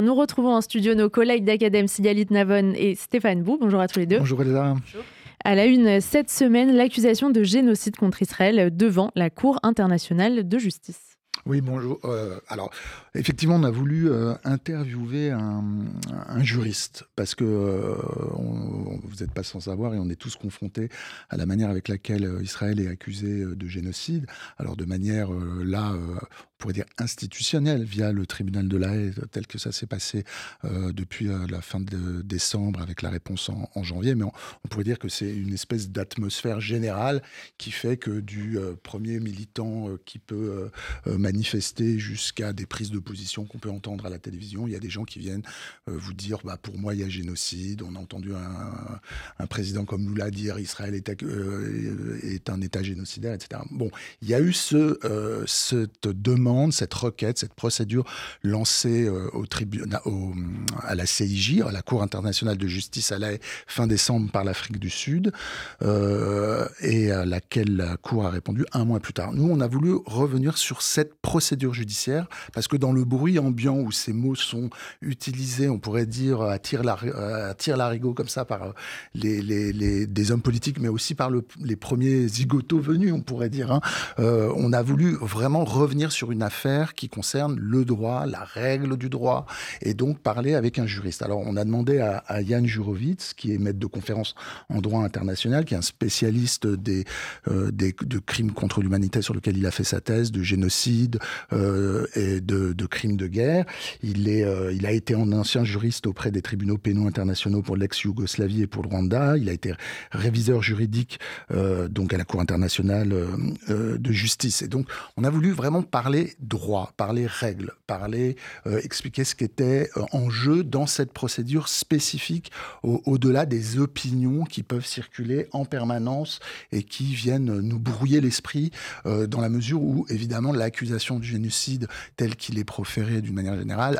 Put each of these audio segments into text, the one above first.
Nous retrouvons en studio nos collègues d'Acadème Sigalit Navon et Stéphane Bou. Bonjour à tous les deux. Bonjour Elsa. Bonjour. À la une cette semaine, l'accusation de génocide contre Israël devant la Cour internationale de justice. Oui, bonjour. Euh, alors, effectivement, on a voulu euh, interviewer un, juriste parce que euh, vous n'êtes pas sans savoir et on est tous confrontés à la manière avec laquelle Israël est accusé de génocide. Alors, de manière là, pourrait dire institutionnelle via le tribunal de la haie tel que ça s'est passé euh, depuis euh, la fin de décembre avec la réponse en, janvier. Mais on, pourrait dire que c'est une espèce d'atmosphère générale qui fait que du euh, premier militant qui peut manifester jusqu'à des prises de position qu'on peut entendre à la télévision, il y a des gens qui viennent vous dire bah, pour moi il y a génocide. On a entendu un, un président comme Lula dire Israël est, est, un État génocidaire, etc. Bon, il y a eu ce, cette demande cette requête, cette procédure lancée euh, au tribunal, à la CIJ, à la Cour internationale de justice à la fin décembre par l'Afrique du Sud, euh, et à laquelle la Cour a répondu un mois plus tard. Nous, on a voulu revenir sur cette procédure judiciaire parce que dans le bruit ambiant où ces mots sont utilisés, on pourrait dire à tir larigot comme ça par les, des hommes politiques, mais aussi par le, les premiers zigotos venus, on pourrait dire. Hein. Euh, on a voulu vraiment revenir sur une affaire qui concerne le droit, la règle du droit, et donc parler avec un juriste. Alors, on a demandé à, à Yann Jurovitz, qui est maître de conférence en droit international, qui est un spécialiste des, euh, des de crimes contre l'humanité sur lequel il a fait sa thèse, de génocide euh, et de, crimes de guerre. Il, est, euh, il a été un ancien juriste auprès des tribunaux pénaux internationaux pour l'ex-Yougoslavie et pour le Rwanda. Il a été réviseur juridique donc à la Cour internationale de justice. Et donc, on a voulu vraiment parler droit, par les règles, parler, euh, expliquer ce qui était euh, en jeu dans cette procédure spécifique, au-delà des opinions qui peuvent circuler en permanence et qui viennent nous brouiller l'esprit, euh, dans la mesure où, évidemment, l'accusation du génocide, tel qu'il est proféré d'une manière générale,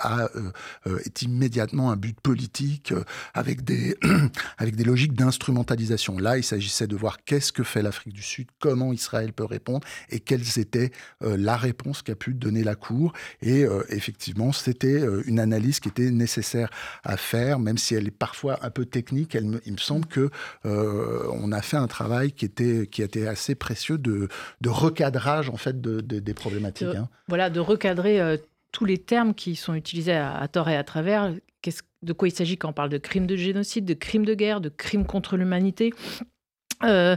est immédiatement un but politique avec, des avec des logiques d'instrumentalisation. Là, il s'agissait de voir qu'est-ce que fait l'Afrique du Sud, comment Israël peut répondre et quelle était la réponse qu'a pu donner la Cour. Et euh, effectivement, c'était euh, une analyse qui était nécessaire à faire, même si elle est parfois un peu technique. Elle il me semble que euh, on a fait un travail qui était qui a été assez précieux de, de recadrage en fait de, des problématiques. Hein. Voilà, de recadrer tous les termes qui sont utilisés à, tort et à travers. de quoi il s'agit quand on parle de crimes de génocide, de crimes de guerre, de crimes contre l'humanité? Euh,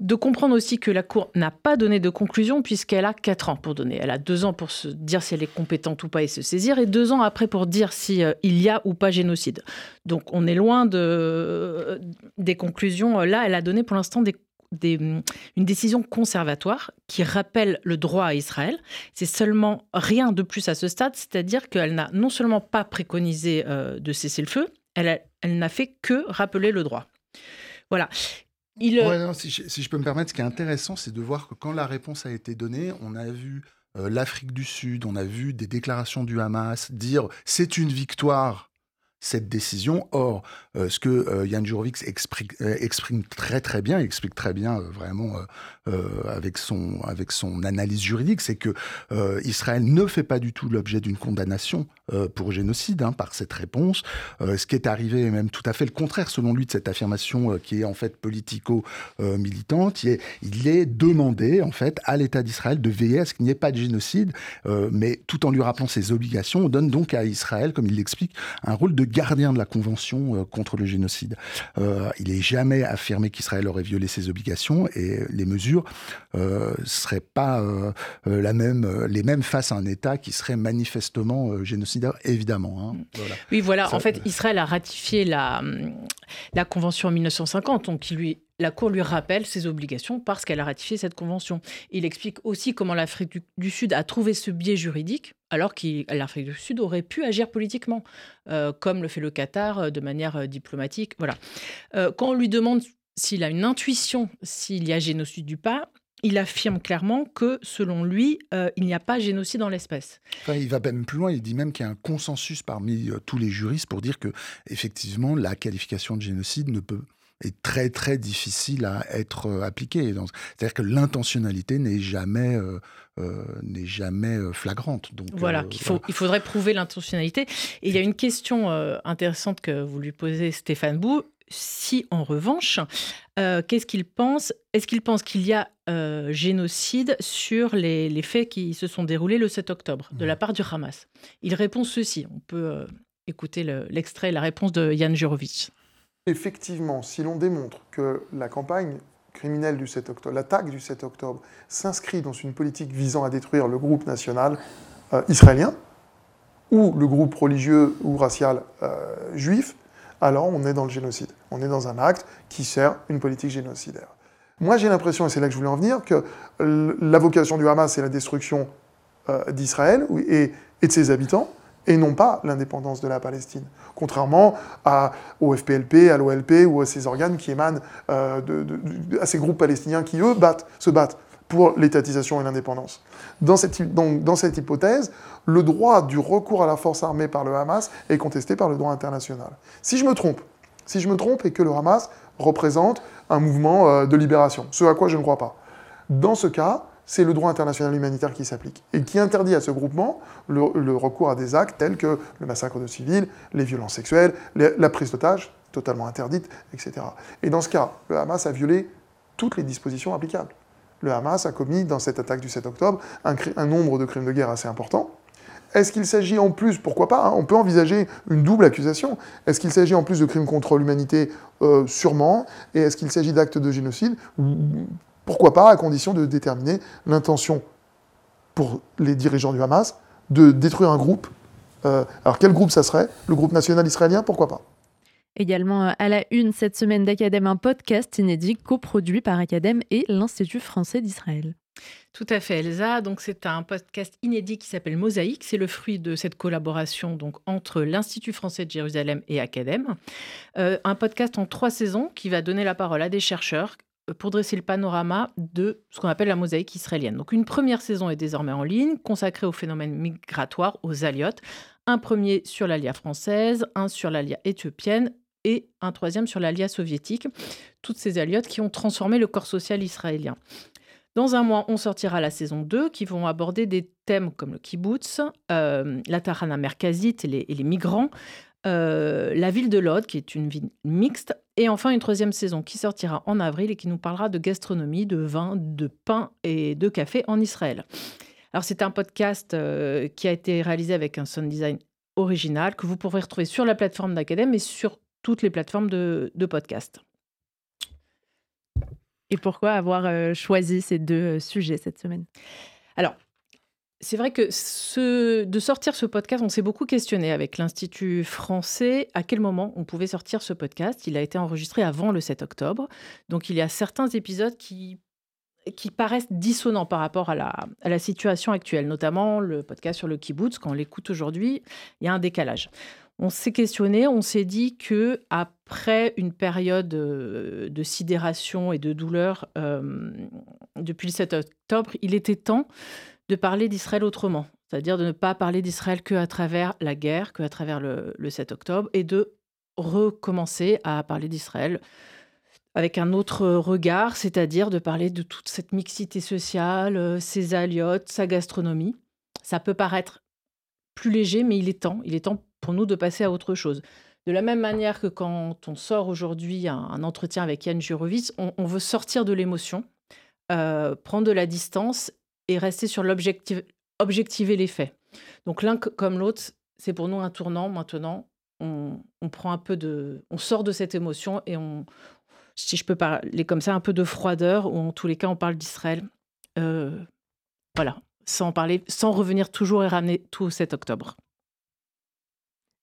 de comprendre aussi que la Cour n'a pas donné de conclusion puisqu'elle a quatre ans pour donner. Elle a deux ans pour se dire si elle est compétente ou pas et se saisir, et deux ans après pour dire si euh, il y a ou pas génocide. Donc on est loin de, euh, des conclusions. Là, elle a donné pour l'instant une décision conservatoire qui rappelle le droit à Israël. C'est seulement rien de plus à ce stade, c'est-à-dire qu'elle n'a non seulement pas préconisé de cesser le feu, elle n'a fait que rappeler le droit. Voilà. Euh, si, je, peux me permettre, ce qui est intéressant, c'est de voir que quand la réponse a été donnée, on a vu euh, l'Afrique du Sud, on a vu des déclarations du Hamas dire c'est une victoire cette décision. Or, euh, ce que euh, Yann Jurovic euh, exprime, très très bien, explique très bien vraiment avec, son, avec son analyse juridique, c'est que Israël ne fait pas du tout l'objet d'une condamnation pour génocide hein, par cette réponse. ce qui est arrivé est même tout à fait le contraire, selon lui, de cette affirmation qui est en fait politico-militante. Il, il, est demandé en fait à l'État d'Israël de veiller à ce qu'il n'y ait pas de génocide, mais tout en lui rappelant ses obligations, on donne donc à Israël, comme il l'explique, un rôle de gardien de la Convention euh, contre le génocide. Euh, il n'est jamais affirmé qu'Israël aurait violé ses obligations et les mesures ne euh, seraient pas la même, les mêmes face à un État qui serait manifestement génocidaire, évidemment. Hein. Oui, voilà. en fait, Israël a ratifié la, la Convention en 1950, donc lui la Cour lui rappelle ses obligations parce qu'elle a ratifié cette convention. Il explique aussi comment l'Afrique du, Sud a trouvé ce biais juridique, alors que l'Afrique du Sud aurait pu agir politiquement, euh, comme le fait le Qatar euh, de manière euh, diplomatique. Voilà. quand on lui demande s'il a une intuition s'il y a génocide du pas, il affirme clairement que, selon lui, il n'y a pas génocide dans l'espèce. il va même plus loin. Il dit même qu'il y a un consensus parmi tous les juristes pour dire que, effectivement, la qualification de génocide ne peut est très très difficile à être appliquée. C'est-à-dire que l'intentionnalité n'est jamais n'est jamais flagrante. Donc voilà, il, faut, il faudrait prouver l'intentionnalité. Et il y a une question intéressante que vous lui posez, Stéphane Bou si en revanche, euh, qu'est-ce qu'il pense? Est-ce qu'il pense qu'il y a euh, génocide sur les, faits qui se sont déroulés le 7 octobre de la part du Hamas? Il répond ceci. On peut euh, écouter l'extrait, la réponse de Yann Jurovic. Effectivement, si l'on démontre que la campagne criminelle du 7 octobre, l'attaque du 7 octobre, s'inscrit dans une politique visant à détruire le groupe national israélien, ou le groupe religieux ou racial juif, alors on est dans le génocide. On est dans un acte qui sert une politique génocidaire. Moi j'ai l'impression, et c'est là que je voulais en venir, que la vocation du Hamas c'est la destruction euh, d'Israël et, de ses habitants, et non pas l'indépendance de la Palestine. Contrairement au FPLP, à l'OLP ou à ces organes qui émanent euh, à ces groupes palestiniens qui, eux, se battent pour l'étatisation et l'indépendance. Dans cette, dans cette hypothèse, le droit du recours à la force armée par le Hamas est contesté par le droit international. Si je me trompe, si je me trompe et que le Hamas représente un mouvement euh, de libération, ce à quoi je ne crois pas, dans ce cas, c'est le droit international humanitaire qui s'applique et qui interdit à ce groupement le, recours à des actes tels que le massacre de civils, les violences sexuelles, la prise d'otages, totalement interdite, etc. Et dans ce cas, le Hamas a violé toutes les dispositions applicables le Hamas a commis dans cette attaque du 7 octobre un, nombre de crimes de guerre assez important. Est-ce qu'il s'agit en plus, pourquoi pas, hein, on peut envisager une double accusation. Est-ce qu'il s'agit en plus de crimes contre l'humanité? Euh, Sûrement. Et est-ce qu'il s'agit d'actes de génocide? Pourquoi pas, à condition de déterminer l'intention pour les dirigeants du Hamas de détruire un groupe. Euh, alors quel groupe ça serait? Le groupe national israélien Pourquoi pas? Également euh, à la une cette semaine d'Acadème, un podcast inédit coproduit par Acadème et l'Institut français d'Israël. Tout à fait, Elsa. Donc, c'est un podcast inédit qui s'appelle Mosaïque. C'est le fruit de cette collaboration donc entre l'Institut français de Jérusalem et Acadème. Euh, un podcast en trois saisons qui va donner la parole à des chercheurs pour dresser le panorama de ce qu'on appelle la mosaïque israélienne. Donc, une première saison est désormais en ligne, consacrée au phénomène migratoire, aux aliotes. Un premier sur l'Alia française, un sur l'Alia éthiopienne et un troisième sur l'Alia soviétique, toutes ces aliotes qui ont transformé le corps social israélien. Dans un mois, on sortira la saison 2 qui vont aborder des thèmes comme le kibbutz, euh, la Tahana merkazite et les, migrants, euh, la ville de Lod qui est une ville mixte, et enfin une troisième saison qui sortira en avril et qui nous parlera de gastronomie, de vin, de pain et de café en Israël. Alors c'est un podcast euh, qui a été réalisé avec un sound design original que vous pourrez retrouver sur la plateforme d'Academ et sur toutes les plateformes de, podcast. Et pourquoi avoir euh, choisi ces deux euh, sujets cette semaine? Alors, c'est vrai que de sortir ce podcast, on s'est beaucoup questionné avec l'Institut français à quel moment on pouvait sortir ce podcast. Il a été enregistré avant le 7 octobre. Donc il y a certains épisodes qui, qui paraissent dissonants par rapport à la, à la situation actuelle, notamment le podcast sur le kibbutz. Quand on l'écoute aujourd'hui, il y a un décalage on s'est questionné, on s'est dit que après une période euh, de sidération et de douleur euh, depuis le 7 octobre, il était temps de parler d'Israël autrement, c'est-à-dire de ne pas parler d'Israël que à travers la guerre, que à travers le, 7 octobre, et de recommencer à parler d'Israël avec un autre regard, c'est-à-dire de parler de toute cette mixité sociale, euh, ses aliotes, sa gastronomie. Ça peut paraître plus léger, mais il est temps. Il est temps pour nous de passer à autre chose. De la même manière que quand on sort aujourd'hui un, entretien avec Yann Jurovitz, on, veut sortir de l'émotion, euh, prendre de la distance et rester sur l'objectif, objectiver les faits. Donc l'un comme l'autre, c'est pour nous un tournant. Maintenant, on, prend un peu de, on sort de cette émotion et on, si je peux parler comme ça, un peu de froideur, ou en tous les cas, on parle d'Israël. Euh, voilà, sans parler, sans revenir toujours et ramener tout 7 octobre.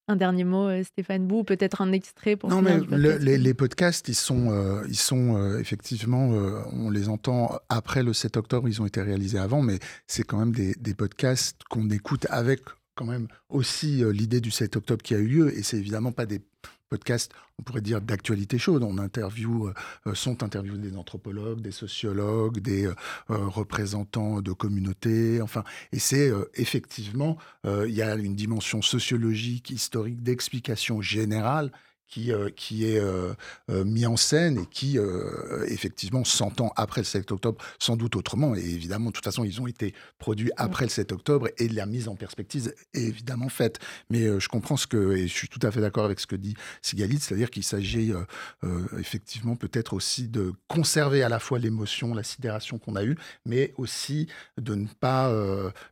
Un dernier mot, euh, Stéphane Bou, peut-être un extrait pour Non, mais les, podcasts, ils sont, euh, ils sont euh, effectivement, on les entend après le 7 octobre, ils ont été réalisés avant, mais c'est quand même des, des podcasts qu'on écoute avec quand même aussi l'idée du 7 octobre qui a eu lieu, et c'est évidemment pas des podcast, on pourrait dire d'actualité chaude. On interview, euh, sont interviewés des anthropologues, des sociologues, des euh, euh, représentants de communautés. Enfin, et c'est effectivement, il y a une dimension sociologique, historique, d'explication générale qui, euh, qui est euh, euh, mis en scène et qui, effectivement, s'entend après le 7 octobre, sans doute autrement. Et évidemment, de toute façon, ils ont été produits après le 7 octobre et la mise en perspective est évidemment faite. Mais je comprends ce que, et je suis tout à fait d'accord avec ce que dit Sigalit, c'est-à-dire qu'il s'agit effectivement peut-être aussi de conserver à la fois l'émotion, la sidération qu'on a eue, mais aussi de ne pas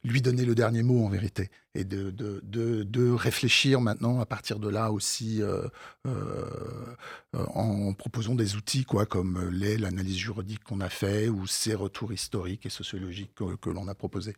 lui donner le dernier mot en vérité et de, réfléchir maintenant à partir de là aussi euh, en proposant des outils quoi, comme l'analyse juridique qu'on a fait ou ces retours historiques et sociologiques que, que l'on a proposés.